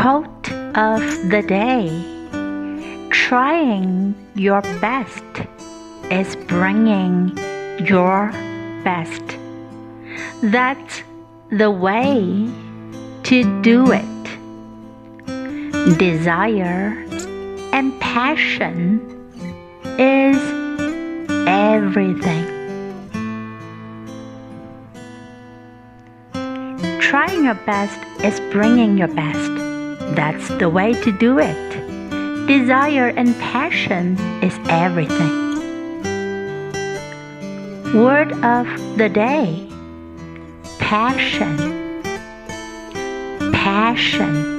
Quote of the day Trying your best is bringing your best. That's the way to do it. Desire and passion is everything. Trying your best is bringing your best. That's the way to do it. Desire and passion is everything. Word of the day Passion. Passion.